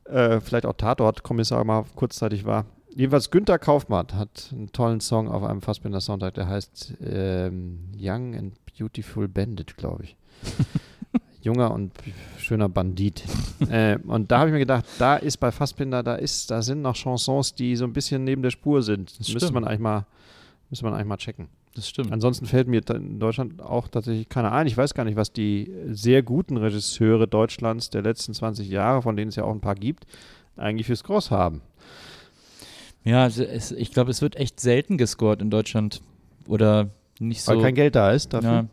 Äh, vielleicht auch Tatort-Kommissar mal kurzzeitig war. Jedenfalls Günther Kaufmann hat einen tollen Song auf einem Fassbinder-Soundtrack, der heißt ähm, Young and Beautiful Bandit, glaube ich. Junger und schöner Bandit. äh, und da habe ich mir gedacht, da ist bei Fassbinder, da ist, da sind noch Chansons, die so ein bisschen neben der Spur sind. Das müsste man eigentlich mal, müsste man eigentlich mal checken. Das stimmt. Ansonsten fällt mir in Deutschland auch tatsächlich keiner ein. Ich weiß gar nicht, was die sehr guten Regisseure Deutschlands der letzten 20 Jahre, von denen es ja auch ein paar gibt, eigentlich für Scores haben. Ja, es, ich glaube, es wird echt selten gescored in Deutschland. Oder nicht so. Weil kein Geld da ist dafür. ja.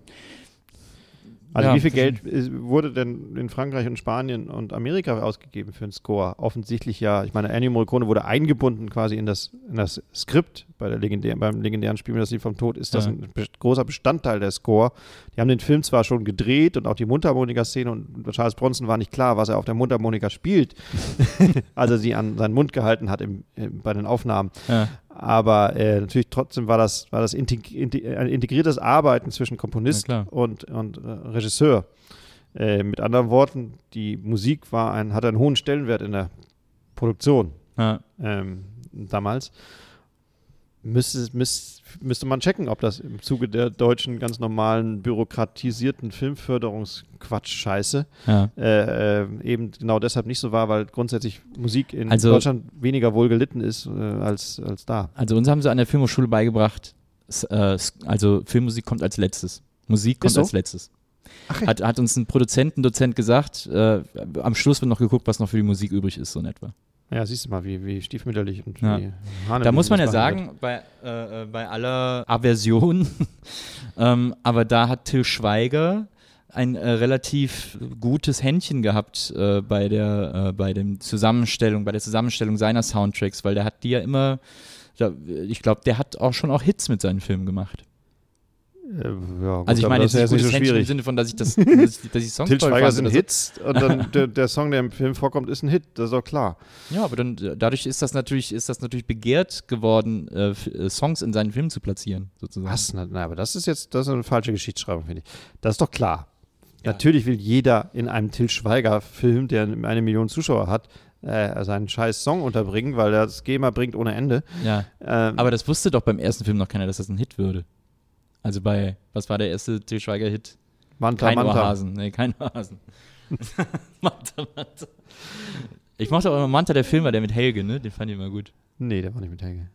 Also Ja, wie viel Geld ist- wurde denn in Frankreich und Spanien und Amerika ausgegeben für einen Score? Offensichtlich ja. Ich meine, Ennio Morricone wurde eingebunden quasi in das, in das Skript bei der legendären, beim legendären Spiel mit das Lied vom Tod. Ist das Ja. ein großer Bestandteil der Score? Die haben den Film zwar schon gedreht und auch die Mundharmonika-Szene und Charles Bronson war nicht klar, was er auf der Mundharmonika spielt, als er sie an seinen Mund gehalten hat im, im, bei den Aufnahmen. Ja. Aber äh, natürlich trotzdem war das, war das integ integriertes Arbeiten zwischen Komponist Ja, und, und äh, Regisseur. Äh, mit anderen Worten, die Musik war ein, hatte einen hohen Stellenwert in der Produktion Ja. ähm, damals. Müsste, müsste, müsste man checken, ob das im Zuge der deutschen ganz normalen bürokratisierten Filmförderungsquatsch-Scheiße Ja. äh, äh, eben genau deshalb nicht so war, weil grundsätzlich Musik in Also- Deutschland weniger wohl gelitten ist äh, als, als da. Also uns haben sie an der Filmhochschule beigebracht, äh, also Filmmusik kommt als letztes. Musik kommt so? als letztes. Ach, Hat, hat uns ein Produzentendozent gesagt, äh, am Schluss wird noch geguckt, was noch für die Musik übrig ist, so in etwa. Ja, siehst du mal, wie, wie stiefmütterlich und Ja. wie Da muss man ja sagen, bei, äh, bei aller Aversion, ähm, aber da hat Till Schweiger ein äh, relativ gutes Händchen gehabt äh, bei der äh, bei dem Zusammenstellung, bei der Zusammenstellung seiner Soundtracks, weil der hat die ja immer, ich glaube, der hat auch schon auch Hits mit seinen Filmen gemacht. Äh, ja, gut, Also ich meine das ist nicht ja gutes so Händchen im schwierig. Sinne von, dass ich das, dass ich, dass ich Songs Til Schweiger sind. Hits und dann der, der Song, der im Film vorkommt, ist ein Hit, das ist doch klar. Ja, aber dann dadurch ist das natürlich ist das natürlich begehrt geworden, äh, äh, Songs in seinen Filmen zu platzieren, sozusagen. Was? Na, na, aber das ist jetzt das ist eine falsche Geschichtsschreibung, finde ich. Das ist doch klar. Natürlich will jeder in einem Til Schweiger-Film, der eine Million Zuschauer hat, äh, seinen scheiß Song unterbringen, weil er das GEMA bringt ohne Ende. Ja. Ähm, Aber das wusste doch beim ersten Film noch keiner, dass das ein Hit würde. Also bei, was war der erste Til Schweiger-Hit? Manta, Kein Manta. Ohrhasen. Nee, kein Ohrhasen. Manta, Manta. Ich mochte auch immer Manta, der Film war der mit Helge, ne? Den fand ich immer gut. Nee, der war nicht mit Helge.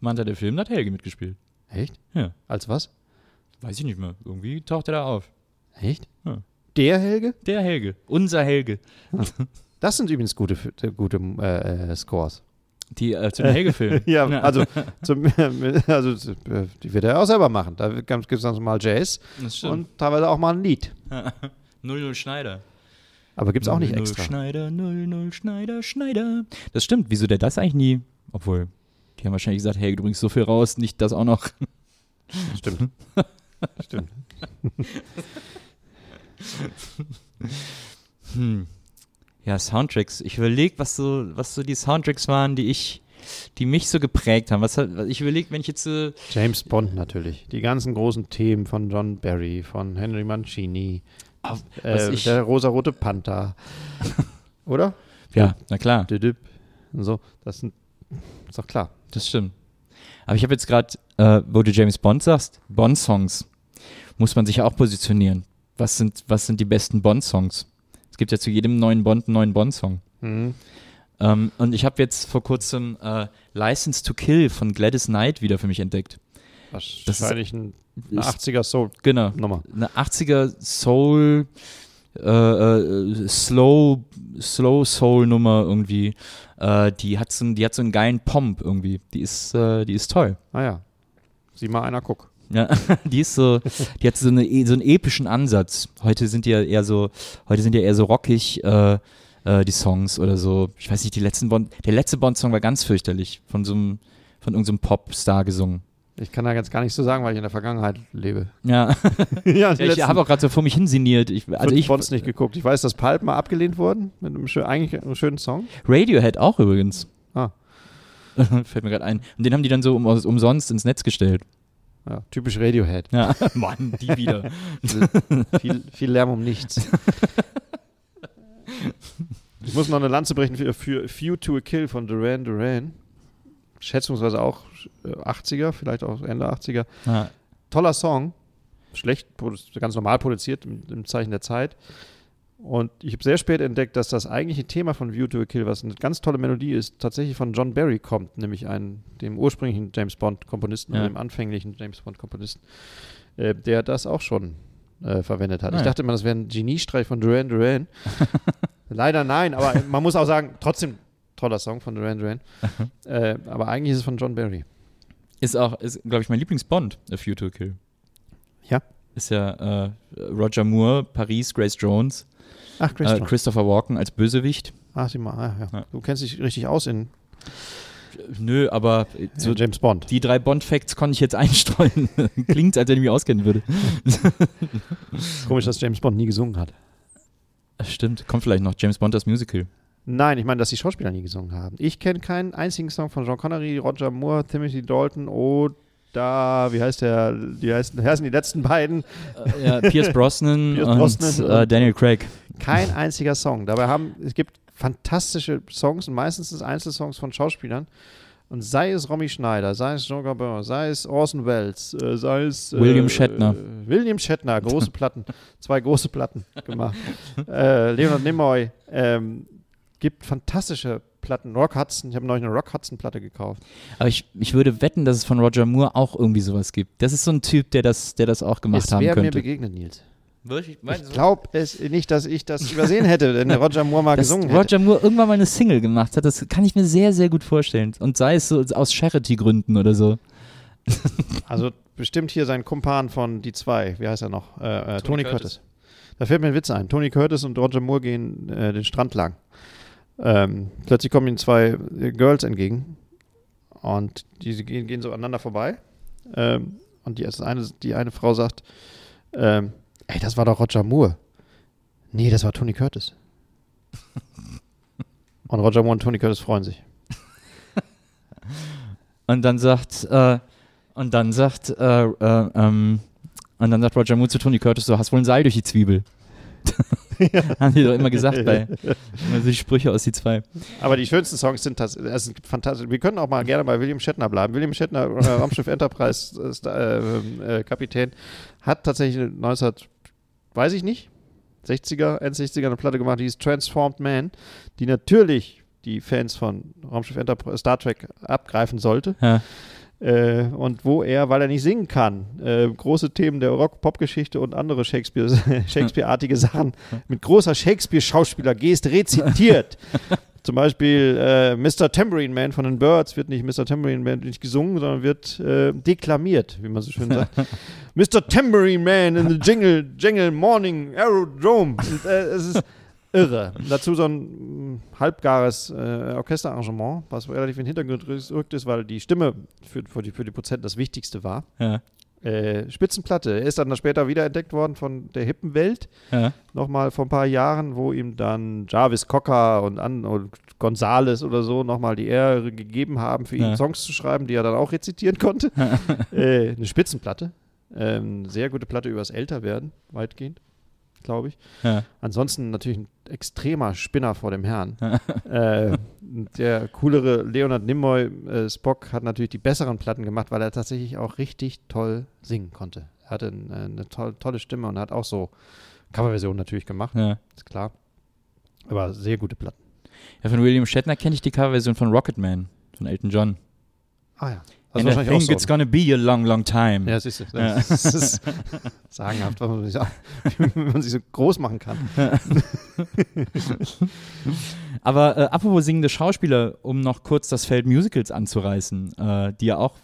Manta, der Film, da hat Helge mitgespielt. Echt? Ja. Als was? Weiß ich nicht mehr. Irgendwie taucht er da auf. Echt? Ja. Der Helge? Der Helge. Unser Helge. Das sind übrigens gute, gute äh, äh, Scores. Die äh, zu den Helge-Filmen. Ja, also, zum, also die wird er auch selber machen. Da gibt es dann mal Jazz und teilweise auch mal ein Lied. 00 Schneider. Aber gibt es auch nicht 00 extra. Schneider, 00 Schneider, Schneider. Das stimmt. Wieso der das eigentlich nie? Obwohl, die haben wahrscheinlich gesagt, hey, du bringst so viel raus, nicht das auch noch. Stimmt. Stimmt. Hm. Ja, Soundtracks. Ich überlege, was so, was so die Soundtracks waren, die ich, die mich so geprägt haben. Was ich überlege, wenn ich jetzt äh, James Bond natürlich. Die ganzen großen Themen von John Barry, von Henry Mancini, auf, was äh, ich, der rosarote Panther. Oder? ja, na klar, so. Das sind, ist doch klar. das stimmt. Aber ich habe jetzt gerade, äh, wo du James Bond sagst, Bond-Songs, muss man sich ja auch positionieren. Was sind, was sind die besten Bond-Songs? Es gibt ja zu jedem neuen Bond einen neuen Bond-Song. Mhm. Ähm, und ich habe jetzt vor kurzem äh, License to Kill von Gladys Knight wieder für mich entdeckt. Wahrscheinlich ein, eine Ist- 80er Soul-Nummer. Genau. Eine 80er Soul, äh, äh, Slow, Slow Soul Nummer irgendwie. Äh, die hat so, einen- die hat so einen geilen Pomp irgendwie. Die ist, äh, die ist toll. Ah ja. Sieh mal einer, guck. Ja, die ist so, die hat so, eine, so einen epischen Ansatz. Heute sind die ja eher so, heute sind ja eher so rockig, äh, äh, die Songs oder so. Ich weiß nicht, die letzten Bond, der letzte Bond-Song war ganz fürchterlich, von so einem, von irgendeinem Popstar gesungen. Ich kann da jetzt gar nicht so sagen, weil ich in der Vergangenheit lebe. Ja, ja, ja ich habe auch gerade so vor mich hinsinniert. Ich, also ich Bonds nicht geguckt. Ich weiß, dass Pulp mal abgelehnt wurden mit einem schön, eigentlich einem schönen Song. Radiohead auch übrigens. Ah. Fällt mir gerade ein. Und den haben die dann so um, umsonst ins Netz gestellt. Ja, typisch Radiohead. Ja, Mann, die wieder. viel, viel Lärm um nichts. ich muss noch eine Lanze brechen für, für Few to a Kill von Duran Duran. Schätzungsweise auch 80er, vielleicht auch Ende 80er. Ja. Toller Song. Schlecht, ganz normal produziert im, im Zeichen der Zeit. Und ich habe sehr spät entdeckt, dass das eigentliche Thema von View to a Kill, was eine ganz tolle Melodie ist, tatsächlich von John Barry kommt, nämlich einem, dem ursprünglichen James Bond-Komponisten Ja. dem anfänglichen James Bond-Komponisten, äh, der das auch schon äh, verwendet hat. Ah, ich dachte immer, das wäre ein Geniestreich von Duran Duran. Leider nein, aber man muss auch sagen, trotzdem toller Song von Duran Duran. äh, aber eigentlich ist es von John Barry. Ist auch, ist, glaube ich, mein Lieblingsbond, A Few to a Kill. Ja. Ist ja äh, Roger Moore, Paris, Grace Jones, Ach, Chris äh. Christopher Walken als Bösewicht. Ach, sieh mal, ah, ja. Ja. Du kennst dich richtig aus in Nö, aber äh, so James Bond. die drei Bond-Facts konnte ich jetzt einstreuen. Klingt, als wenn ich mich auskennen würde. Komisch, dass James Bond nie gesungen hat. Stimmt, kommt vielleicht noch James Bond das Musical. Nein, ich meine, dass die Schauspieler nie gesungen haben. Ich kenne keinen einzigen Song von Sean Connery, Roger Moore, Timothy Dalton oder, wie heißt der, wie heißen, heißen die letzten beiden? Äh, ja, Pierce Brosnan Pierce und Brosnan äh, und- Daniel Craig. Kein einziger Song. Dabei haben, es gibt fantastische Songs und meistens sind es Einzelsongs von Schauspielern. Und sei es Romy Schneider, sei es Jean Gabin, sei es Orson Welles, äh, sei es äh, William Shatner. Äh, William Shatner, große Platten, zwei große Platten gemacht. äh, Leonard Nimoy, ähm, gibt fantastische Platten. Rock Hudson, ich habe neulich eine Rock Hudson Platte gekauft. Aber ich, ich würde wetten, dass es von Roger Moore auch irgendwie sowas gibt. Das ist so ein Typ, der das, der das auch gemacht es haben wäre mir könnte. begegnet, Nils. Wirklich? Ich glaube es nicht, dass ich das übersehen hätte, wenn der Roger Moore mal dass gesungen hätte. Roger Moore irgendwann mal eine Single gemacht hat, das kann ich mir sehr, sehr gut vorstellen. Und sei es so aus Charity-Gründen oder so. Also bestimmt hier sein Kumpan von Die Zwei, wie heißt er noch? Äh, äh, Tony, Tony Curtis. Curtis. Da fällt mir ein Witz ein. Tony Curtis und Roger Moore gehen äh, den Strand lang. Ähm, plötzlich kommen ihnen zwei äh, Girls entgegen und die gehen, gehen so aneinander vorbei. Ähm, und die, eine, die eine Frau sagt, ähm, ey, das war doch Roger Moore. Nee, das war Tony Curtis. und Roger Moore und Tony Curtis freuen sich. Und dann sagt, äh, und dann sagt, äh, äh, ähm, und dann sagt Roger Moore zu Tony Curtis, du hast wohl ein Seil durch die Zwiebel. Haben die doch immer gesagt bei immer so die Sprüche aus die zwei. Aber die schönsten Songs sind tatsächlich, gibt fantastisch. Wir können auch mal gerne bei William Shatner bleiben. William Shatner, äh, Raumschiff Enterprise äh, äh, äh, Kapitän, hat tatsächlich 19, weiß ich nicht, 60er, End 60er eine Platte gemacht, die hieß Transformed Man, die natürlich die Fans von Raumschiff Enterprise, Star Trek abgreifen sollte. Ja. Äh, und wo er, weil er nicht singen kann, äh, große Themen der Rock-Pop-Geschichte und andere Shakespeare, Shakespeare-artige Sachen mit großer Shakespeare-Schauspieler-Geste rezitiert. Zum Beispiel äh, Mr. Tambourine Man von den Birds wird nicht Mr. Tambourine Man nicht gesungen, sondern wird äh, deklamiert, wie man so schön sagt. Mr. Tambourine Man in the Jingle, Jingle Morning Aerodrome. Äh, es ist irre. Dazu so ein mh, halbgares äh, Orchesterarrangement, was relativ in den Hintergrund gerückt ist, weil die Stimme für, für, die, für die Prozent das Wichtigste war. Ja. Äh, Spitzenplatte. Er ist dann später wiederentdeckt worden von der hippen Welt. Ja. Nochmal vor ein paar Jahren, wo ihm dann Jarvis Cocker und, an, und Gonzales oder so nochmal die Ehre gegeben haben, für ihn Ja. Songs zu schreiben, die er dann auch rezitieren konnte. äh, eine Spitzenplatte. Ähm, sehr gute Platte übers Älterwerden, weitgehend, glaube ich. Ja. Ansonsten natürlich ein extremer Spinner vor dem Herrn. äh, der coolere Leonard Nimoy, äh, Spock, hat natürlich die besseren Platten gemacht, weil er tatsächlich auch richtig toll singen konnte. Er hatte ein, äh, eine toll, tolle Stimme und hat auch so Coverversionen natürlich gemacht, Ja. ist klar. Aber sehr gute Platten. ja, von William Shatner kenne ich die Coverversion von Rocketman, von Elton John. Ah ja. And I think it's gonna be a long, long time. Ja, siehst du, das ist sagenhaft, was man sich, wie man sich so groß machen kann. Aber äh, apropos singende Schauspieler, um noch kurz das Feld Musicals anzureißen, äh, die ja auch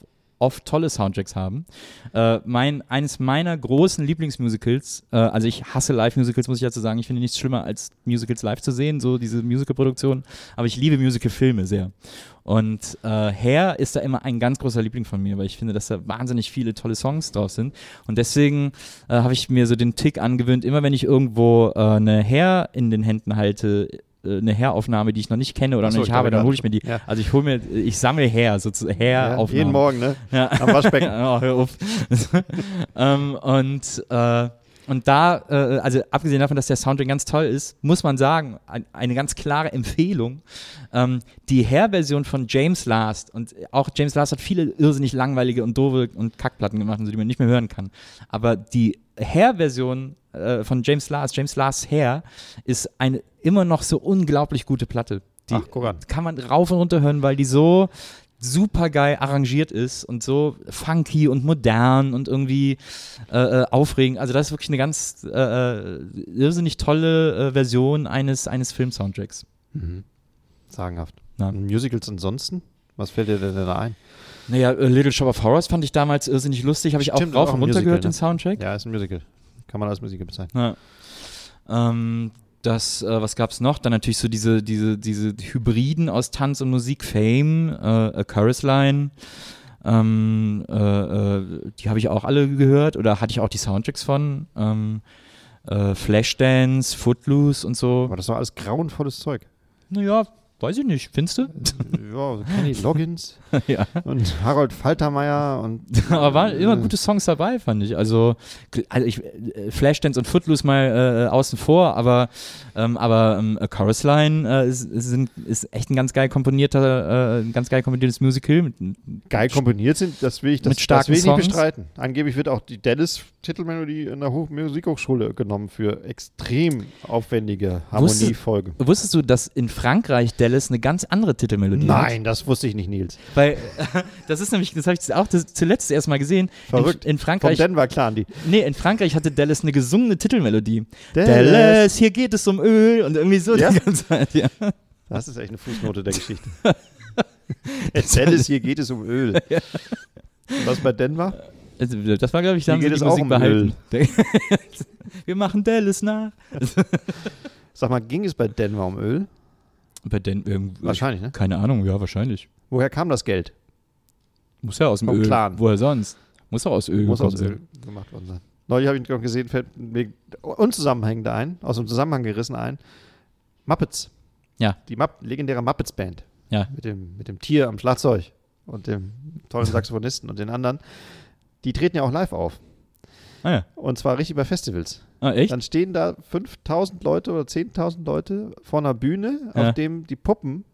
oft tolle Soundtracks haben. Äh, mein, eines meiner großen Lieblingsmusicals, äh, also ich hasse Live-Musicals, muss ich dazu sagen. Ich finde nichts schlimmer, als Musicals live zu sehen, so diese Musical-Produktionen. Aber ich liebe Musical-Filme sehr. Und äh, Hair ist da immer ein ganz großer Liebling von mir, weil ich finde, dass da wahnsinnig viele tolle Songs drauf sind. Und deswegen äh, habe ich mir so den Tick angewöhnt, immer wenn ich irgendwo äh, eine Hair in den Händen halte, eine Hair-Aufnahme, die ich noch nicht kenne oder Ach so, noch nicht ich habe, dann hole ich mir die. Ja. Also ich hole mir, ich sammle Hair, sozusagen Hair-Aufnahmen. jeden Morgen, ne? Ja. Am Waschbecken. oh, hör auf. ähm, und, äh, und da, äh, also abgesehen davon, dass der Soundtrack ganz toll ist, muss man sagen, ein, eine ganz klare Empfehlung. Ähm, die Hair-Version von James Last, und auch James Last hat viele irrsinnig langweilige und doofe und Kackplatten gemacht, so, die man nicht mehr hören kann. Aber die Hair-Version äh, von James Last, James Last Hair, ist eine immer noch so unglaublich gute Platte. Die Ach, kann man rauf und runter hören, weil die so super geil arrangiert ist und so funky und modern und irgendwie äh, äh, aufregend. Also das ist wirklich eine ganz äh, äh, irrsinnig tolle äh, Version eines, eines Film-Soundtracks. Mhm. Sagenhaft. Ja. Musicals ansonsten? Was fällt dir denn da ein? Naja, äh, Little Shop of Horrors fand ich damals irrsinnig lustig. Habe ich auch Stimmt, rauf auch und ein runter Musical, gehört, ne? den Soundtrack. Ja, ist ein Musical. Kann man als Musical bezeichnen. Ja. Ähm, das, äh, was gab's noch? Dann natürlich so diese, diese, diese Hybriden aus Tanz und Musik, Fame, äh, A Chorus Line. Ähm, äh, äh, die habe ich auch alle gehört oder hatte ich auch die Soundtracks von. Ähm, äh, Flashdance, Footloose und so. Aber das war alles grauenvolles Zeug. Naja, weiß ich nicht. Findest du? ja, so Kenny Loggins ja. und Harold Faltermeier und Aber waren immer gute Songs dabei, fand ich. Also, also ich, äh, Flashdance und Footloose mal äh, außen vor, aber, ähm, aber ähm, A Chorus Line äh, ist, ist, sind- ist echt ein ganz geil komponierter, äh, ein ganz geil komponiertes Musical. Mit, geil komponiert sind, das will ich, das, Mit das starken will ich nicht bestreiten. Angeblich wird auch die Dallas-Titelmelodie in der Hoch Musikhochschule genommen für extrem aufwendige Wusstest- Harmoniefolgen. Wusstest du, dass in Frankreich Dallas eine ganz andere Titelmelodie hat? Nein, das wusste ich nicht, Nils. Weil das ist nämlich, das habe ich auch zuletzt erst mal gesehen. Verrückt. In, in Vom Frankreich, Denver Clan, die. nee, in Frankreich hatte Dallas eine gesungene Titelmelodie. Dallas. Dallas, hier geht es um Öl und irgendwie so Ja? die ganze Zeit, ja. Das ist echt eine Fußnote der Geschichte. Dallas, hier geht es um Öl. Und Was bei Denver? Also, Das war, glaube ich, da haben sie die Musik um behalten. Wir machen Dallas nach. Sag mal, ging es bei Denver um Öl? Den, irgendwie, Wahrscheinlich, ne? Keine Ahnung, ja, wahrscheinlich. Woher kam das Geld? Muss ja aus dem Vom Öl. Clan. Woher sonst? Muss auch aus Öl Muss aus. Öl gemacht worden sein. Neulich habe ich noch gesehen, fällt mir unzusammenhängend ein, aus dem Zusammenhang gerissen ein. Muppets. Ja. Die Mupp legendäre Muppets-Band. Ja. Mit dem, mit dem Tier am Schlagzeug und dem tollen Saxophonisten und den anderen. Die treten ja auch live auf. Ah ja. Und zwar richtig bei Festivals. Ah, echt? Dann stehen da 5000 Leute oder 10.000 Leute vor einer Bühne, Ja. auf dem die Puppen,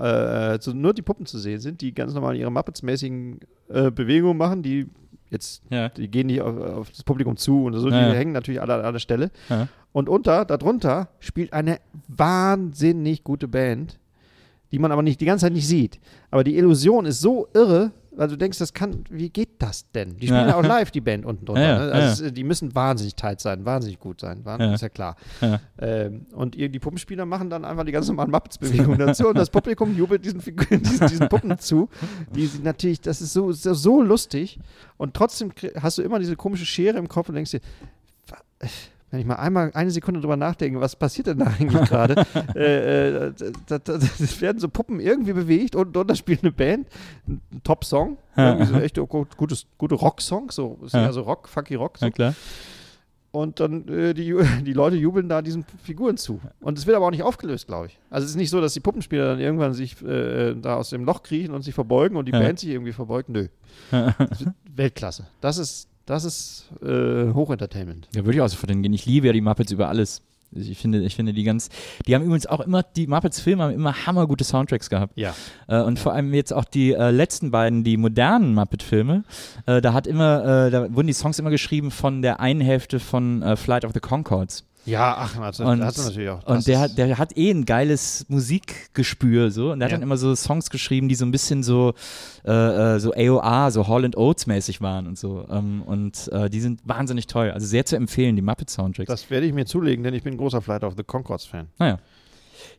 äh, so nur die Puppen zu sehen sind, die ganz normal ihre Muppets-mäßigen äh, Bewegungen machen, die jetzt, Ja. die gehen nicht auf, auf das Publikum zu und so, Ja, die ja. hängen natürlich alle an einer Stelle. Ja. Und unter, darunter spielt eine wahnsinnig gute Band, die man aber nicht die ganze Zeit nicht sieht. Aber die Illusion ist so irre, weil du denkst, das kann, wie geht das denn? Die spielen Ja. auch live, die Band unten drunter. Ja, ne? Also ja. es, die müssen wahnsinnig tight sein, wahnsinnig gut sein. Wahnsinn, Ja. Ist ja klar. Ähm, und die Puppenspieler machen dann einfach die ganz normalen Muppets-Bewegungen dazu und das Publikum jubelt diesen, Figuren, diesen, diesen Puppen zu. Die sind natürlich, das ist so, so, so lustig und trotzdem hast du immer diese komische Schere im Kopf und denkst dir, wa- wenn ich mal einmal eine Sekunde drüber nachdenke, was passiert denn da eigentlich gerade? äh, äh, da, da, das werden so Puppen irgendwie bewegt und, und da spielt eine Band, ein Top-Song, irgendwie so echte gut- gutes, gute Rock-Songs, so, ist Ja. ja so Rock, funky Rock. So. Ja, klar. Und dann äh, die, die Leute jubeln da diesen Figuren zu. Und es wird aber auch nicht aufgelöst, glaube ich. Also es ist nicht so, dass die Puppenspieler dann irgendwann sich äh, da aus dem Loch kriechen und sich verbeugen und die Ja. Band sich irgendwie verbeugt. Nö. Weltklasse. Das ist, das ist äh, Hochentertainment. Ja, würde ich auch so von denen gehen. Ich liebe ja die Muppets über alles. Ich finde, ich finde die ganz. Die haben übrigens auch immer, die Muppets-Filme haben immer hammergute Soundtracks gehabt. Ja. Äh, und vor allem jetzt auch die äh, letzten beiden, die modernen Muppet-Filme, äh, da hat immer, äh, da wurden die Songs immer geschrieben von der einen Hälfte von äh, Flight of the Concords. Ja, ach, also, Und- das hast du natürlich auch. Und der hat, der hat eh ein geiles Musikgespür so und der hat Ja. dann immer so Songs geschrieben, die so ein bisschen so äh, äh, so AOA, so Hall and Oates mäßig waren und so ähm, und äh, die sind wahnsinnig toll, also sehr zu empfehlen, die Muppet Soundtracks. das werde ich mir zulegen, denn ich bin ein großer Flight of the Concords-Fan. naja.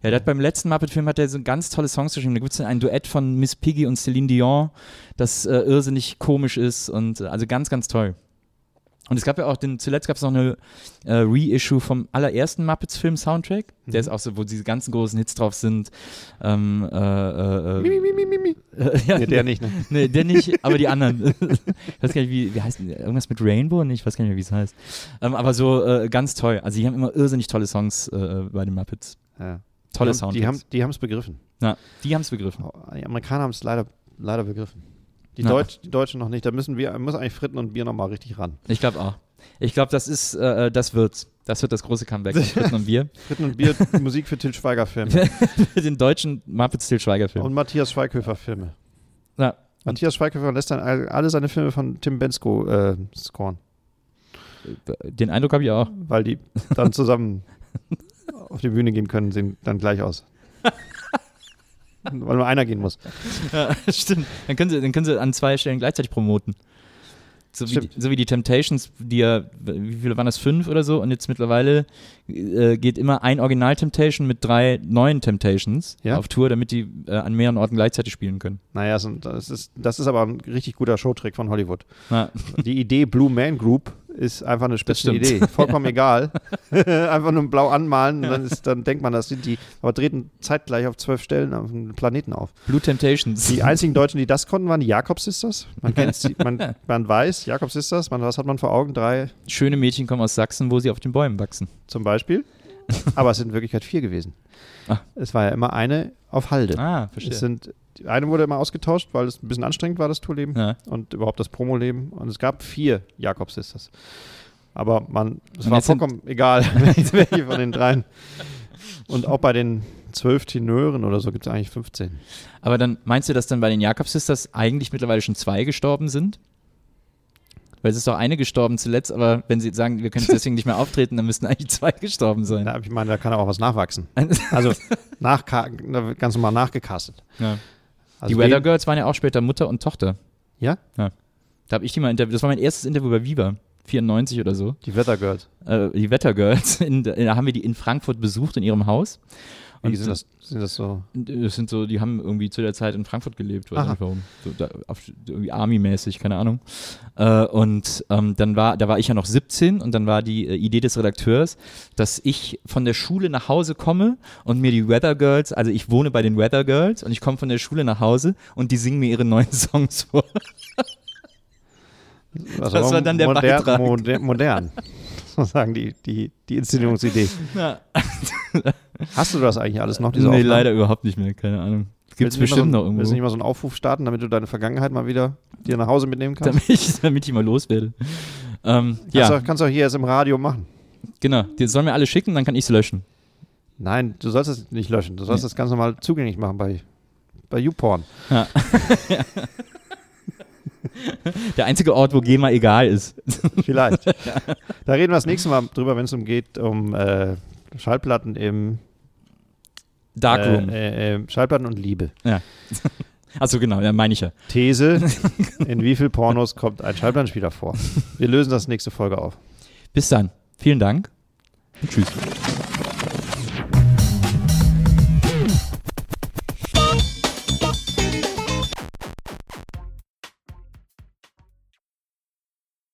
Ja, der hat beim letzten Muppet-Film hat er so ganz tolle Songs geschrieben. Da gibt es ein Duett von Miss Piggy und Celine Dion, das äh, irrsinnig komisch ist und äh, also ganz, ganz toll. Und es gab ja auch, den, zuletzt gab es noch eine äh, Reissue vom allerersten Muppets-Film-Soundtrack. Der ist auch so, wo diese ganzen großen Hits drauf sind. Ähm, äh, äh, Mi, mi, mi, mi, mi. äh, ja, Nee, der nicht, ne? Nee, der nicht, aber die anderen. ich weiß gar nicht, wie, wie heißt denn, irgendwas mit Rainbow? Nee, ich weiß gar nicht mehr, wie es heißt. Ähm, aber so äh, ganz toll. Also die haben immer irrsinnig tolle Songs äh, bei den Muppets. Ja. Tolle die haben, Soundtracks. Die haben es begriffen. ja, die haben es begriffen. Die Amerikaner haben es leider, leider begriffen. Die. Deutsch, die Deutschen noch nicht. Da müssen wir, muss eigentlich Fritten und Bier nochmal richtig ran. Ich glaube auch. Ich glaube, das ist, äh, das wird's. Das wird das große Comeback von Fritten und Bier. Fritten und Bier, Musik für Till Schweiger Filme. Für den deutschen Muppets Till Schweiger Film. Und Matthias Schweighöfer Filme. Ja. Matthias Schweighöfer lässt dann all- alle seine Filme von Tim Bensko äh, scoren, Den Eindruck habe ich auch. weil die dann zusammen auf die Bühne gehen können, sehen dann gleich aus. Weil nur einer gehen muss. Ja, stimmt. Dann können, sie, dann können sie an zwei Stellen gleichzeitig promoten. So wie, so wie die Temptations, die ja, wie viele waren das? Fünf oder so? Und jetzt mittlerweile äh, geht immer ein Original-Temptation mit drei neuen Temptations Ja. auf Tour, damit die äh, an mehreren Orten gleichzeitig spielen können. Naja, das ist, das ist aber ein richtig guter Showtrick von Hollywood. Ja. Die Idee Blue Man Group ist einfach eine spitze stimmt. Idee. Vollkommen egal. einfach nur blau anmalen und dann, ist, dann denkt man, das sind die, aber treten zeitgleich auf zwölf Stellen auf dem Planeten auf. Blue Temptations. Die einzigen Deutschen, die das konnten, waren die Jakob Sisters. Man kennt sie, man, man weiß, Jakob Sisters, man, was hat man vor Augen? Drei Schöne Mädchen kommen aus Sachsen, wo sie auf den Bäumen wachsen. zum Beispiel. Aber es sind in Wirklichkeit vier gewesen. Ah. Es war ja immer eine auf Halde. Ah, es verstehe. sind, die eine wurde immer ausgetauscht, weil es ein bisschen anstrengend war, das Tourleben. Ja. und überhaupt das Promoleben. Und es gab vier Jakob Sisters. Aber man, es Und war vollkommen egal, welche von den dreien. Und auch bei den zwölf Tenören oder so gibt es eigentlich 15. Aber dann meinst du, dass dann bei den Jakob Sisters eigentlich mittlerweile schon zwei gestorben sind? Weil es ist doch eine gestorben zuletzt, aber wenn sie sagen, wir können deswegen nicht mehr auftreten, dann müssten eigentlich zwei gestorben sein. Da, ich meine, da kann auch was nachwachsen. Also nach, ganz normal nachgecastet. Ja. Also die Weather Girls waren ja auch später Mutter und Tochter. Ja, Da habe ich die mal interviewt. Das war mein erstes Interview bei Viva. 94 oder so. die Weather Girls. Äh, die Wetter Girls. In, da haben wir die in Frankfurt besucht, in ihrem Haus. Wie Und sind das, sind das so? Das sind so, die haben irgendwie zu der Zeit in Frankfurt gelebt, weiß Aha. nicht warum. So, da, auf, irgendwie Army-mäßig, keine Ahnung. Äh, und ähm, dann war, da war ich ja noch 17 und dann war die äh, Idee des Redakteurs, dass ich von der Schule nach Hause komme und mir die Weather Girls, also ich wohne bei den Weather Girls und ich komme von der Schule nach Hause und die singen mir ihre neuen Songs vor. Das war dann der moder Beitrag. Moder modern. Sozusagen die, die, die Inszenierungsidee. Ja. Hast du das eigentlich alles noch? Diese nee, Aufnahmen? leider überhaupt nicht mehr, keine Ahnung. Gibt es bestimmt so, noch Willst du nicht irgendwo. mal so einen Aufruf starten, damit du deine Vergangenheit mal wieder dir nach Hause mitnehmen kannst? Damit ich, damit ich mal loswerde. Ähm, Kannst, ja, du, kannst du auch hier jetzt im Radio machen. genau. Die sollen mir alle schicken, dann kann ich es löschen. Nein, du sollst es nicht löschen. Du sollst Nee. es ganz normal zugänglich machen bei, bei YouPorn. Der einzige Ort, wo GEMA egal ist. Vielleicht. Da reden wir das nächste Mal drüber, wenn es um geht, um äh, Schallplatten im Darkroom. Äh, äh, Schallplatten und Liebe. Achso, genau, ja, meine ich ja. These: In wie viel Pornos kommt ein Schallplattenspieler vor? Wir lösen das nächste Folge auf. Bis dann. Vielen Dank und tschüss.